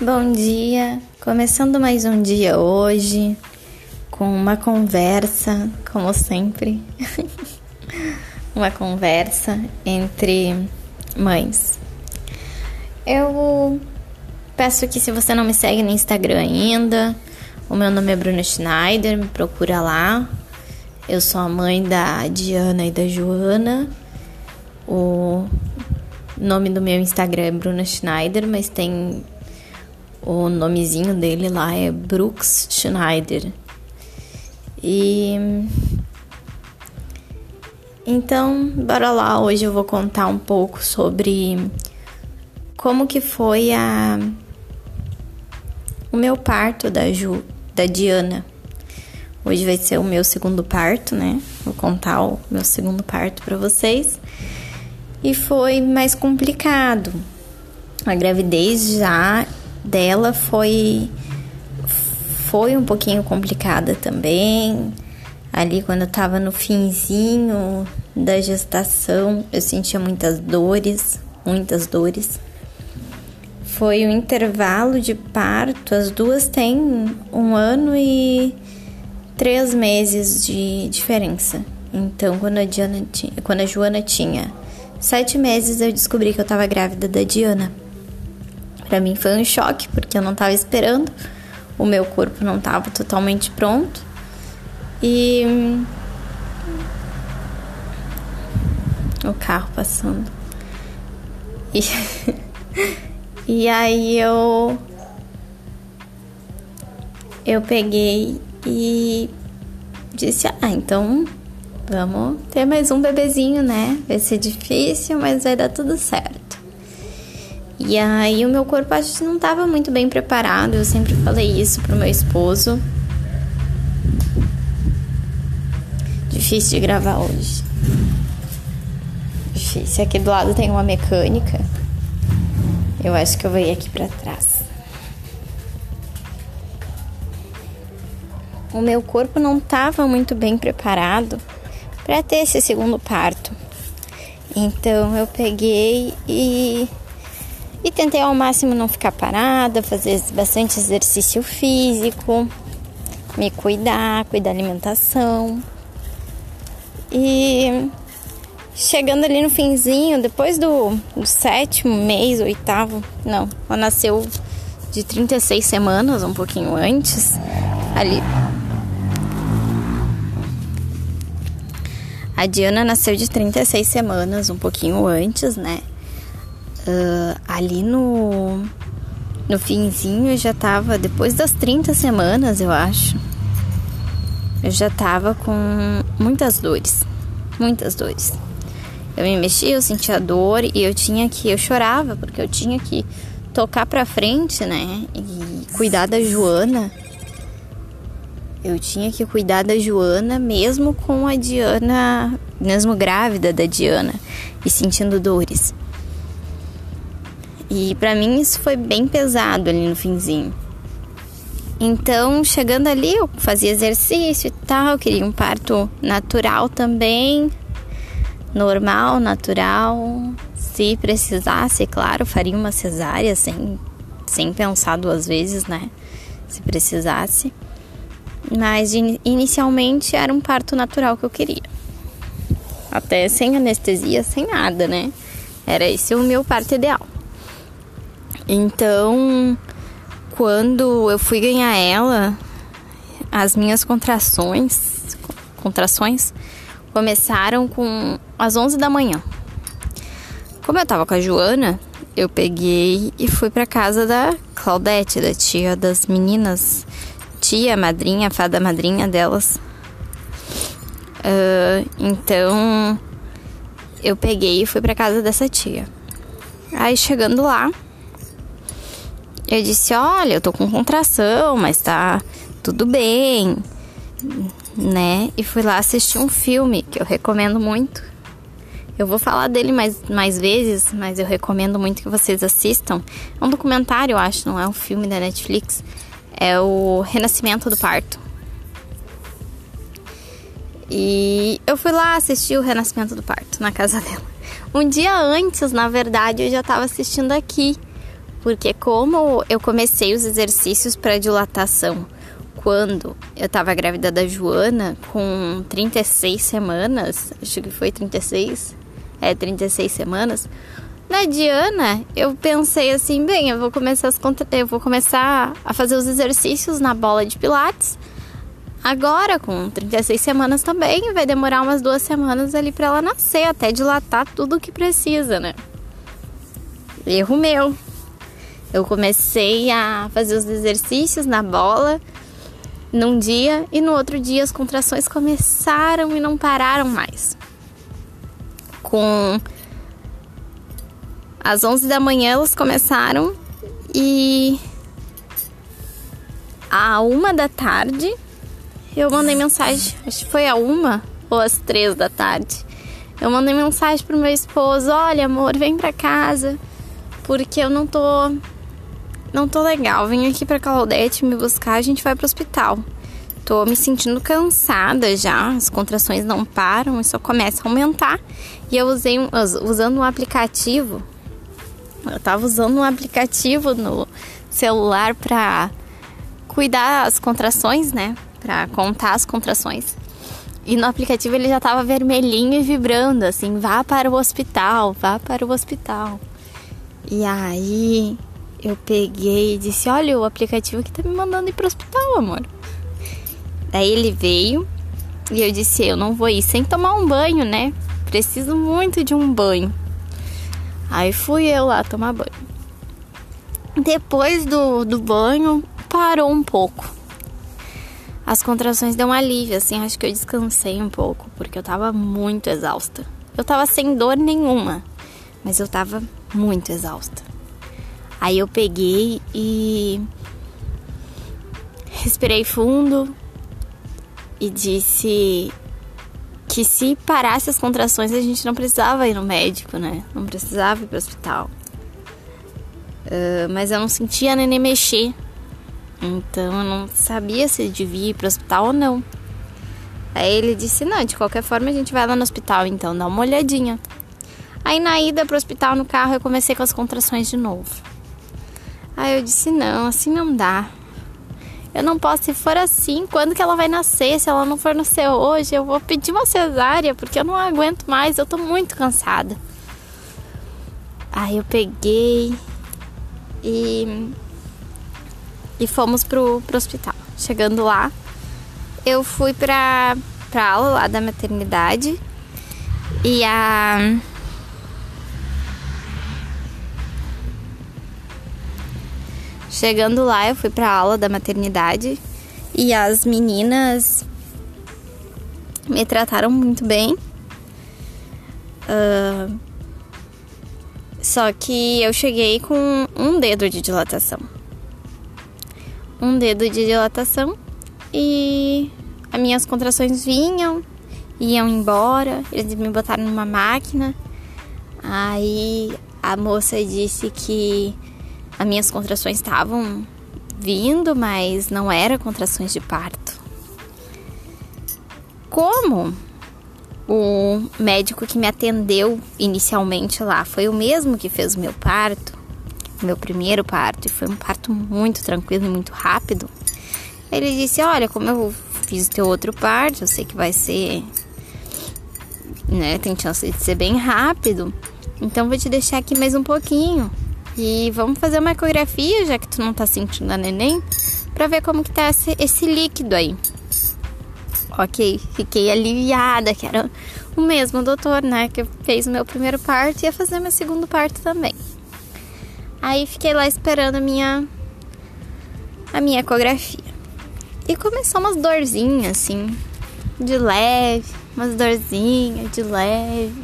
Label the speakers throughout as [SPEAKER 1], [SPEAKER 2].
[SPEAKER 1] Bom dia, começando mais um dia hoje com uma conversa, como sempre, uma conversa entre mães. Eu peço que se você não me segue no Instagram ainda, o meu nome é Bruna Schneider, me procura lá. Eu sou a mãe da Diana e da Joana. O nome do meu Instagram é Bruna Schneider, mas tem o nomezinho dele lá é Brooks Schneider. E então, bora lá, hoje eu vou contar um pouco sobre como que foi a o meu parto da Ju, da Diana. Hoje vai ser o meu segundo parto, né? Vou contar o meu segundo parto para vocês. E foi mais complicado. A gravidez já dela foi foi um pouquinho complicada também. Ali quando eu tava no finzinho da gestação, eu sentia muitas dores, muitas dores. Foi o um intervalo de parto, as duas têm um ano e três meses de diferença. Então, quando a, Diana, quando a Joana tinha sete meses, eu descobri que eu tava grávida da Diana. Para mim foi um choque, porque eu não estava esperando, o meu corpo não estava totalmente pronto. E o carro passando. E, e aí eu eu peguei e disse: "Ah, então vamos ter mais um bebezinho, né? Vai ser difícil, mas vai dar tudo certo". E aí o meu corpo acho que não estava muito bem preparado. Eu sempre falei isso pro meu esposo. Difícil de gravar hoje. Difícil. Aqui do lado tem uma mecânica. Eu acho que eu vou ir aqui para trás. O meu corpo não estava muito bem preparado para ter esse segundo parto. Então eu peguei e e tentei ao máximo não ficar parada, fazer bastante exercício físico, me cuidar, cuidar da alimentação. E chegando ali no finzinho, depois do, do sétimo mês, oitavo, não, ela nasceu de 36 semanas, um pouquinho antes, ali. A Diana nasceu de 36 semanas, um pouquinho antes, né? Uh, ali no, no finzinho eu já tava, depois das 30 semanas, eu acho, eu já tava com muitas dores, muitas dores. Eu me mexia, eu sentia dor e eu tinha que, eu chorava porque eu tinha que tocar pra frente, né? E cuidar da Joana. Eu tinha que cuidar da Joana mesmo com a Diana, mesmo grávida da Diana e sentindo dores. E para mim isso foi bem pesado ali no finzinho. Então, chegando ali, eu fazia exercício e tal, queria um parto natural também, normal, natural. Se precisasse, claro, faria uma cesárea sem, sem pensar duas vezes, né? Se precisasse. Mas inicialmente era um parto natural que eu queria. Até sem anestesia, sem nada, né? Era esse o meu parto ideal. Então, quando eu fui ganhar ela, as minhas contrações, contrações começaram com às 11 da manhã. Como eu tava com a Joana, eu peguei e fui para casa da Claudete, da tia das meninas, tia, madrinha, fada madrinha delas. Uh, então eu peguei e fui para casa dessa tia. Aí chegando lá, eu disse: Olha, eu tô com contração, mas tá tudo bem, né? E fui lá assistir um filme que eu recomendo muito. Eu vou falar dele mais, mais vezes, mas eu recomendo muito que vocês assistam. É um documentário, eu acho, não é um filme da Netflix. É o Renascimento do Parto. E eu fui lá assistir o Renascimento do Parto na casa dela. Um dia antes, na verdade, eu já estava assistindo aqui Porque como eu comecei os exercícios para dilatação quando eu estava grávida da Joana com 36 semanas, acho que foi 36, é 36 semanas. Na Diana, eu pensei assim, bem, eu vou começar as eu vou começar a fazer os exercícios na bola de pilates. Agora, com 36 semanas também, vai demorar umas duas semanas ali para ela nascer, até dilatar tudo o que precisa, né? Erro meu. Eu comecei a fazer os exercícios na bola num dia e no outro dia as contrações começaram e não pararam mais. Com às 11 da manhã elas começaram e a uma da tarde eu mandei mensagem, acho que foi a uma ou às três da tarde. Eu mandei mensagem pro meu esposo: Olha, amor, vem pra casa porque eu não tô. Não tô legal. Vem aqui pra Claudete me buscar, a gente vai pro hospital. Tô me sentindo cansada já, as contrações não param e só começa a aumentar. E eu usei um, usando um aplicativo. Eu tava usando um aplicativo no celular pra cuidar as contrações, né? Pra contar as contrações. E no aplicativo ele já tava vermelhinho e vibrando, assim, vá para o hospital, vá para o hospital. E aí eu peguei e disse: Olha, o aplicativo que tá me mandando ir pro hospital, amor. Daí ele veio e eu disse: Eu não vou ir sem tomar um banho, né? Preciso muito de um banho. Aí fui eu lá tomar banho. Depois do, do banho, parou um pouco. As contrações deu um alívio, assim, acho que eu descansei um pouco, porque eu tava muito exausta. Eu tava sem dor nenhuma, mas eu tava muito exausta. Aí eu peguei e respirei fundo e disse que se parasse as contrações a gente não precisava ir no médico, né? Não precisava ir para o hospital. Uh, mas eu não sentia nem mexer. Então eu não sabia se devia ir para o hospital ou não. Aí ele disse: Não, de qualquer forma a gente vai lá no hospital então, dá uma olhadinha. Aí na ida pro hospital no carro eu comecei com as contrações de novo. Aí eu disse: não, assim não dá. Eu não posso, se for assim, quando que ela vai nascer? Se ela não for nascer hoje, eu vou pedir uma cesárea, porque eu não aguento mais, eu tô muito cansada. Aí eu peguei e. E fomos pro, pro hospital. Chegando lá, eu fui pra, pra aula lá da maternidade e a Chegando lá, eu fui para aula da maternidade e as meninas me trataram muito bem. Uh, só que eu cheguei com um dedo de dilatação. Um dedo de dilatação e as minhas contrações vinham, iam embora, eles me botaram numa máquina. Aí a moça disse que as minhas contrações estavam vindo, mas não era contrações de parto. Como o médico que me atendeu inicialmente lá foi o mesmo que fez o meu parto, meu primeiro parto, e foi um parto muito tranquilo e muito rápido. Ele disse: Olha, como eu fiz o teu outro parto, eu sei que vai ser. Né, tem chance de ser bem rápido, então vou te deixar aqui mais um pouquinho. E vamos fazer uma ecografia, já que tu não tá sentindo a neném, pra ver como que tá esse, esse líquido aí. Ok, fiquei aliviada, que era o mesmo doutor, né, que fez o meu primeiro parto e ia fazer meu segundo parto também. Aí fiquei lá esperando a minha a minha ecografia. E começou umas dorzinhas assim, de leve, umas dorzinhas de leve.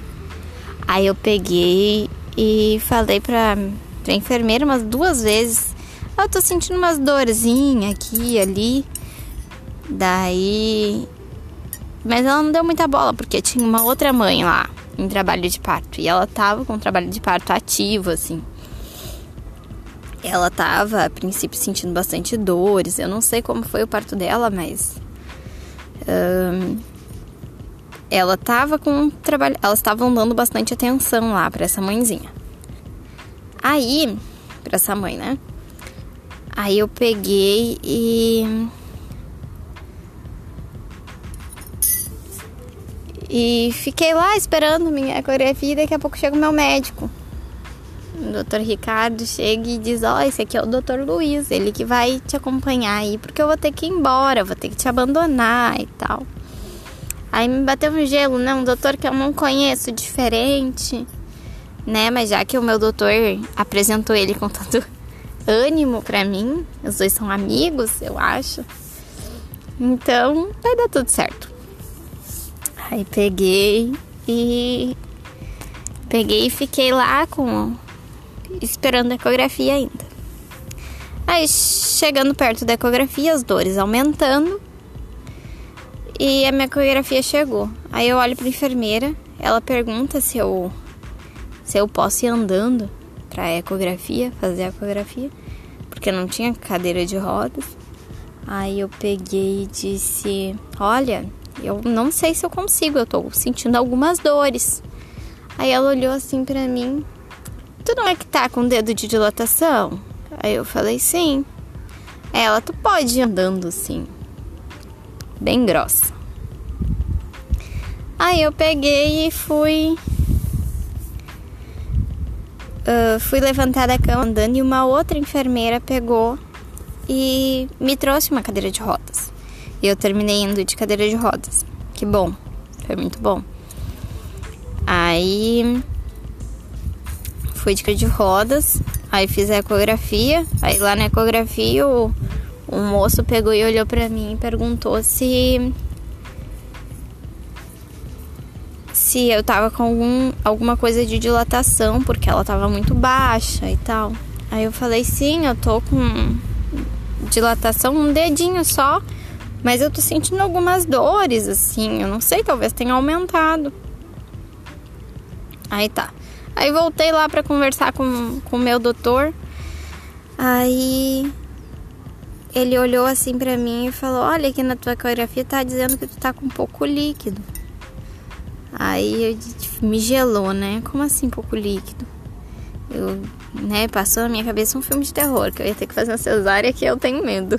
[SPEAKER 1] Aí eu peguei e falei pra pra enfermeira umas duas vezes. Eu tô sentindo umas dorzinhas aqui ali. Daí. Mas ela não deu muita bola, porque tinha uma outra mãe lá em trabalho de parto. E ela tava com trabalho de parto ativo, assim. Ela tava, a princípio, sentindo bastante dores. Eu não sei como foi o parto dela, mas. Um, ela tava com trabalho. Elas estavam dando bastante atenção lá para essa mãezinha. Aí, pra essa mãe, né? Aí eu peguei e. E fiquei lá esperando minha ecografia e daqui a pouco chega o meu médico. O doutor Ricardo chega e diz: Ó, oh, esse aqui é o doutor Luiz, ele que vai te acompanhar aí, porque eu vou ter que ir embora, vou ter que te abandonar e tal. Aí me bateu um gelo, né? Um doutor que eu não conheço, diferente, né? Mas já que o meu doutor apresentou ele com tanto ânimo para mim, os dois são amigos, eu acho. Então, vai dar tudo certo. Aí peguei e peguei e fiquei lá com esperando a ecografia ainda. Aí chegando perto da ecografia, as dores aumentando. E a minha ecografia chegou. Aí eu olho para enfermeira, ela pergunta se eu se eu posso ir andando para ecografia, fazer ecografia, porque não tinha cadeira de rodas. Aí eu peguei e disse: "Olha, eu não sei se eu consigo, eu tô sentindo algumas dores". Aí ela olhou assim para mim Tu não é que tá com dedo de dilatação? Aí eu falei, sim. Ela, tu pode ir andando sim. Bem grossa. Aí eu peguei e fui. Uh, fui levantar da cama andando e uma outra enfermeira pegou e me trouxe uma cadeira de rodas. E eu terminei indo de cadeira de rodas. Que bom. Foi muito bom. Aí fui de de rodas, aí fiz a ecografia, aí lá na ecografia o, o moço pegou e olhou para mim e perguntou se se eu tava com algum, alguma coisa de dilatação, porque ela tava muito baixa e tal. Aí eu falei, sim, eu tô com dilatação, um dedinho só, mas eu tô sentindo algumas dores, assim, eu não sei, talvez tenha aumentado. Aí tá. Aí voltei lá para conversar com o meu doutor. Aí ele olhou assim para mim e falou: Olha, aqui na tua ecografia tá dizendo que tu tá com pouco líquido. Aí eu, me gelou, né? Como assim pouco líquido? Eu, né, passou na minha cabeça um filme de terror, que eu ia ter que fazer uma cesárea que eu tenho medo.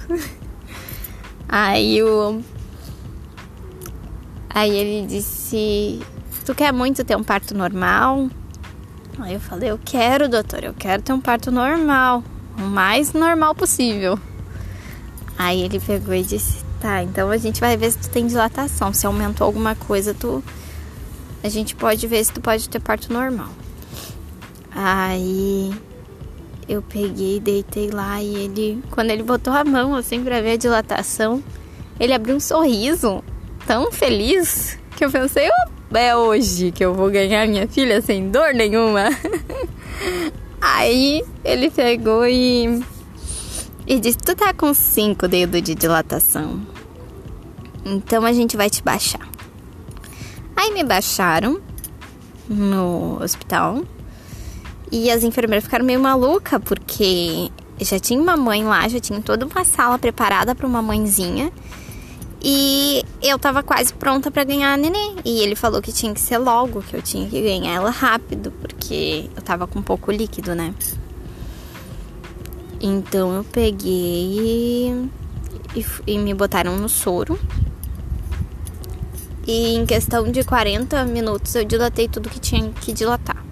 [SPEAKER 1] Aí o. Aí ele disse: Tu quer muito ter um parto normal? Aí eu falei, eu quero, doutor, eu quero ter um parto normal, o mais normal possível. Aí ele pegou e disse, tá, então a gente vai ver se tu tem dilatação, se aumentou alguma coisa, tu a gente pode ver se tu pode ter parto normal. Aí eu peguei, deitei lá e ele, quando ele botou a mão assim para ver a dilatação, ele abriu um sorriso tão feliz que eu pensei, opa, é hoje que eu vou ganhar minha filha sem dor nenhuma. Aí ele pegou e, e disse: Tu tá com cinco dedos de dilatação. Então a gente vai te baixar. Aí me baixaram no hospital. E as enfermeiras ficaram meio maluca porque já tinha uma mãe lá, já tinha toda uma sala preparada para uma mãezinha. E eu tava quase pronta para ganhar a nenê. E ele falou que tinha que ser logo, que eu tinha que ganhar ela rápido, porque eu tava com pouco líquido, né? Então eu peguei e, e me botaram no soro. E em questão de 40 minutos eu dilatei tudo que tinha que dilatar.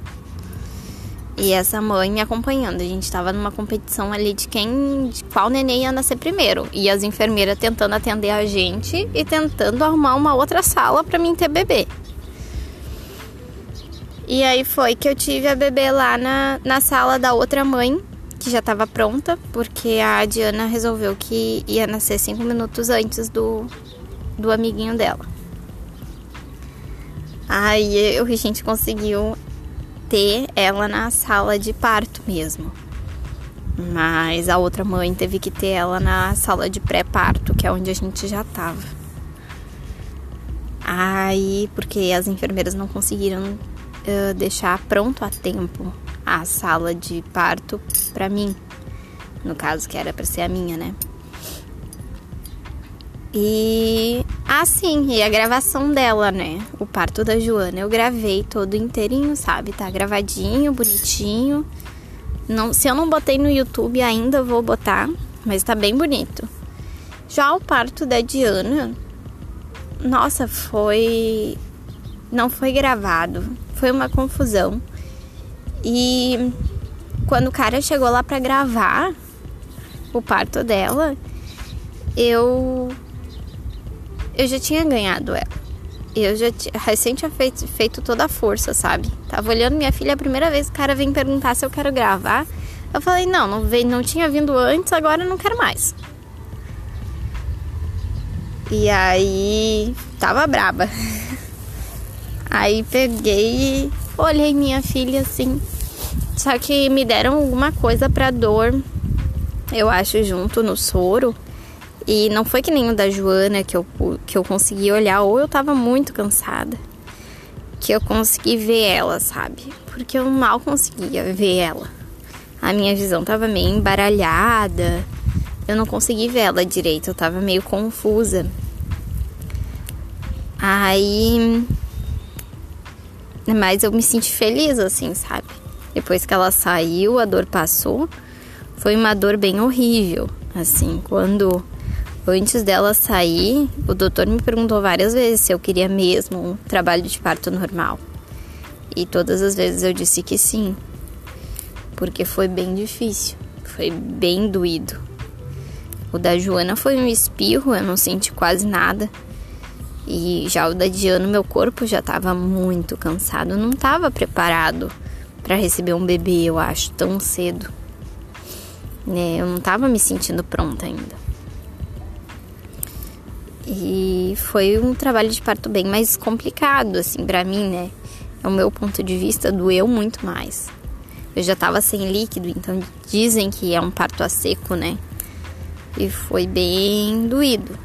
[SPEAKER 1] E essa mãe me acompanhando. A gente estava numa competição ali de quem, de qual neném ia nascer primeiro. E as enfermeiras tentando atender a gente e tentando arrumar uma outra sala para mim ter bebê. E aí foi que eu tive a bebê lá na, na sala da outra mãe, que já estava pronta, porque a Diana resolveu que ia nascer cinco minutos antes do, do amiguinho dela. Aí a gente conseguiu ter ela na sala de parto mesmo. Mas a outra mãe teve que ter ela na sala de pré-parto, que é onde a gente já tava. Aí, porque as enfermeiras não conseguiram uh, deixar pronto a tempo a sala de parto para mim, no caso que era para ser a minha, né? E assim, e a gravação dela, né? O parto da Joana, eu gravei todo inteirinho, sabe? Tá gravadinho, bonitinho. Não, se eu não botei no YouTube ainda vou botar, mas tá bem bonito. Já o parto da Diana, nossa, foi não foi gravado, foi uma confusão. E quando o cara chegou lá para gravar o parto dela, eu eu já tinha ganhado ela. Eu já recém tinha feito, feito toda a força, sabe? Tava olhando minha filha a primeira vez, o cara vem perguntar se eu quero gravar. Eu falei, não, não, veio, não tinha vindo antes, agora não quero mais. E aí, tava braba. Aí peguei e olhei minha filha assim. Só que me deram alguma coisa pra dor, eu acho, junto no soro. E não foi que nem o da Joana que eu, que eu consegui olhar, ou eu tava muito cansada. Que eu consegui ver ela, sabe? Porque eu mal conseguia ver ela. A minha visão tava meio embaralhada. Eu não consegui ver ela direito, eu tava meio confusa. Aí. Mas eu me senti feliz, assim, sabe? Depois que ela saiu, a dor passou. Foi uma dor bem horrível. Assim, quando Antes dela sair, o doutor me perguntou várias vezes se eu queria mesmo um trabalho de parto normal. E todas as vezes eu disse que sim, porque foi bem difícil, foi bem doído. O da Joana foi um espirro, eu não senti quase nada. E já o da Diana, meu corpo já estava muito cansado, não estava preparado para receber um bebê, eu acho, tão cedo. É, eu não estava me sentindo pronta ainda. E foi um trabalho de parto bem mais complicado, assim, para mim, né? É o meu ponto de vista, doeu muito mais. Eu já tava sem líquido, então dizem que é um parto a seco, né? E foi bem doído.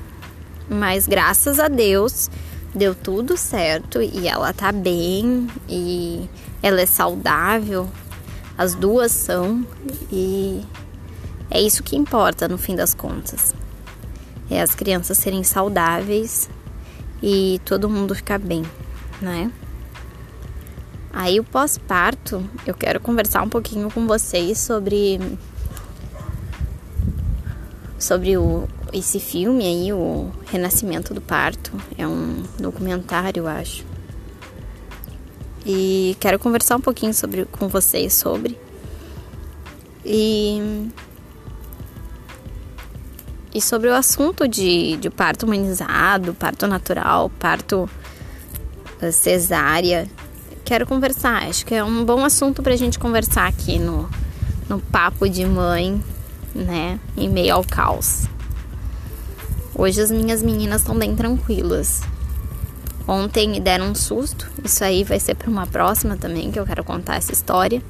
[SPEAKER 1] Mas graças a Deus deu tudo certo e ela tá bem e ela é saudável. As duas são e é isso que importa no fim das contas é as crianças serem saudáveis e todo mundo ficar bem, né? Aí o pós-parto, eu quero conversar um pouquinho com vocês sobre sobre o, esse filme aí, o Renascimento do Parto. É um documentário, eu acho. E quero conversar um pouquinho sobre com vocês sobre. E e sobre o assunto de, de parto humanizado, parto natural, parto eh, cesárea. Quero conversar, acho que é um bom assunto para a gente conversar aqui no, no Papo de Mãe, né? Em meio ao caos. Hoje as minhas meninas estão bem tranquilas. Ontem me deram um susto, isso aí vai ser para uma próxima também que eu quero contar essa história.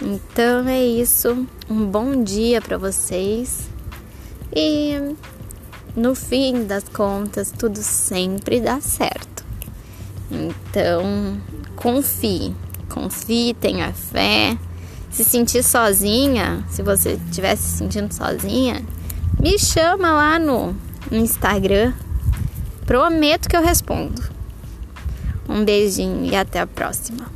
[SPEAKER 1] Então é isso. Um bom dia para vocês. E no fim das contas, tudo sempre dá certo. Então, confie, confie, tenha fé. Se sentir sozinha, se você estiver se sentindo sozinha, me chama lá no, no Instagram. Prometo que eu respondo. Um beijinho e até a próxima.